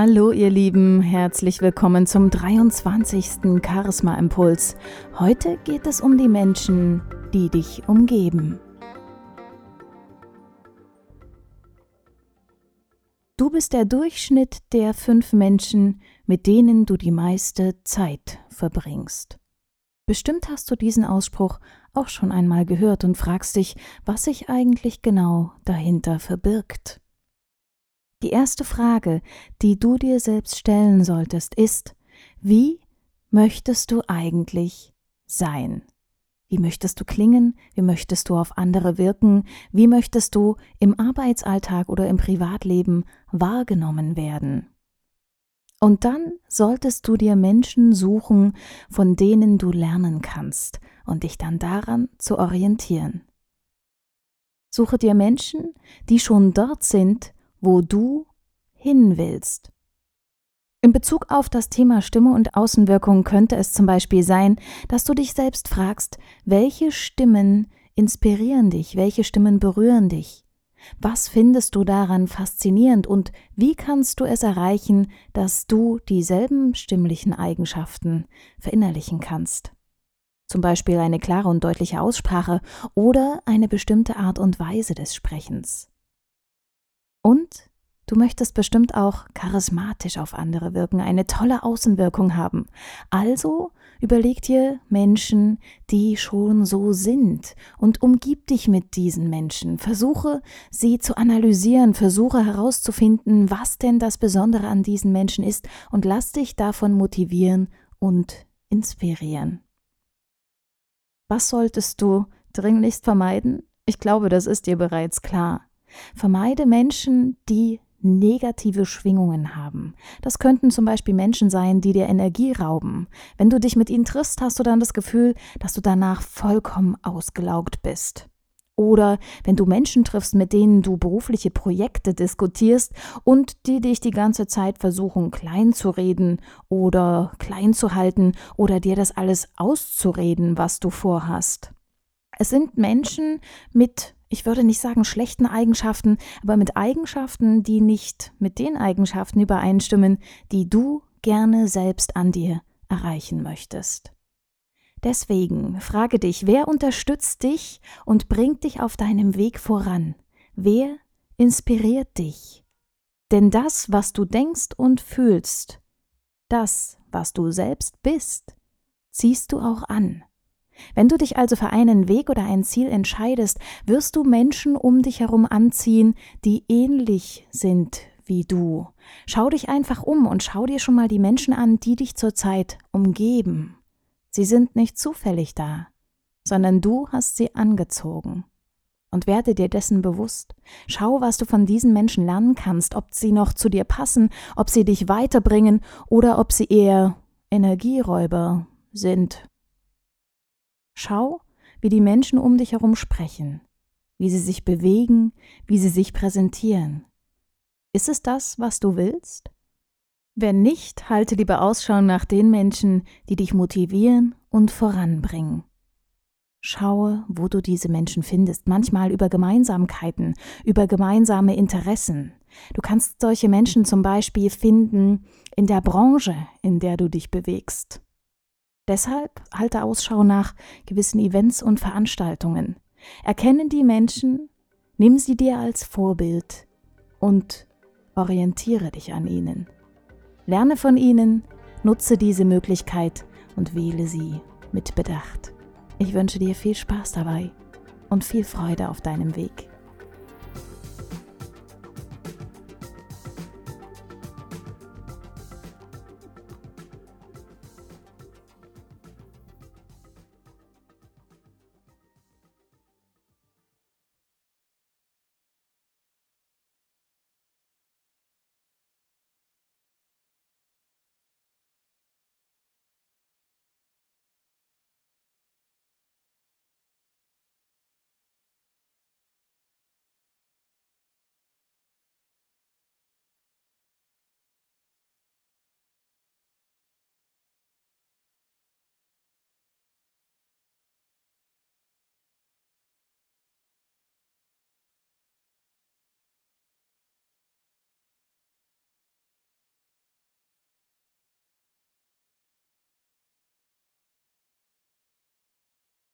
Hallo ihr Lieben, herzlich willkommen zum 23. Charisma Impuls. Heute geht es um die Menschen, die dich umgeben. Du bist der Durchschnitt der fünf Menschen, mit denen du die meiste Zeit verbringst. Bestimmt hast du diesen Ausspruch auch schon einmal gehört und fragst dich, was sich eigentlich genau dahinter verbirgt. Die erste Frage, die du dir selbst stellen solltest, ist, wie möchtest du eigentlich sein? Wie möchtest du klingen? Wie möchtest du auf andere wirken? Wie möchtest du im Arbeitsalltag oder im Privatleben wahrgenommen werden? Und dann solltest du dir Menschen suchen, von denen du lernen kannst und dich dann daran zu orientieren. Suche dir Menschen, die schon dort sind, wo du hin willst. In Bezug auf das Thema Stimme und Außenwirkung könnte es zum Beispiel sein, dass du dich selbst fragst, welche Stimmen inspirieren dich, welche Stimmen berühren dich? Was findest du daran faszinierend und wie kannst du es erreichen, dass du dieselben stimmlichen Eigenschaften verinnerlichen kannst? Zum Beispiel eine klare und deutliche Aussprache oder eine bestimmte Art und Weise des Sprechens. Und Du möchtest bestimmt auch charismatisch auf andere wirken, eine tolle Außenwirkung haben. Also überleg dir Menschen, die schon so sind und umgib dich mit diesen Menschen. Versuche sie zu analysieren, versuche herauszufinden, was denn das Besondere an diesen Menschen ist und lass dich davon motivieren und inspirieren. Was solltest du dringlichst vermeiden? Ich glaube, das ist dir bereits klar. Vermeide Menschen, die negative Schwingungen haben. Das könnten zum Beispiel Menschen sein, die dir Energie rauben. Wenn du dich mit ihnen triffst, hast du dann das Gefühl, dass du danach vollkommen ausgelaugt bist. Oder wenn du Menschen triffst, mit denen du berufliche Projekte diskutierst und die dich die ganze Zeit versuchen klein zu reden oder klein zu halten oder dir das alles auszureden, was du vorhast. Es sind Menschen mit ich würde nicht sagen schlechten Eigenschaften, aber mit Eigenschaften, die nicht mit den Eigenschaften übereinstimmen, die du gerne selbst an dir erreichen möchtest. Deswegen frage dich, wer unterstützt dich und bringt dich auf deinem Weg voran? Wer inspiriert dich? Denn das, was du denkst und fühlst, das, was du selbst bist, ziehst du auch an. Wenn du dich also für einen Weg oder ein Ziel entscheidest, wirst du Menschen um dich herum anziehen, die ähnlich sind wie du. Schau dich einfach um und schau dir schon mal die Menschen an, die dich zurzeit umgeben. Sie sind nicht zufällig da, sondern du hast sie angezogen. Und werde dir dessen bewusst. Schau, was du von diesen Menschen lernen kannst, ob sie noch zu dir passen, ob sie dich weiterbringen oder ob sie eher Energieräuber sind Schau, wie die Menschen um dich herum sprechen, wie sie sich bewegen, wie sie sich präsentieren. Ist es das, was du willst? Wenn nicht, halte lieber Ausschau nach den Menschen, die dich motivieren und voranbringen. Schaue, wo du diese Menschen findest, manchmal über Gemeinsamkeiten, über gemeinsame Interessen. Du kannst solche Menschen zum Beispiel finden in der Branche, in der du dich bewegst. Deshalb halte Ausschau nach gewissen Events und Veranstaltungen. Erkenne die Menschen, nimm sie dir als Vorbild und orientiere dich an ihnen. Lerne von ihnen, nutze diese Möglichkeit und wähle sie mit Bedacht. Ich wünsche dir viel Spaß dabei und viel Freude auf deinem Weg.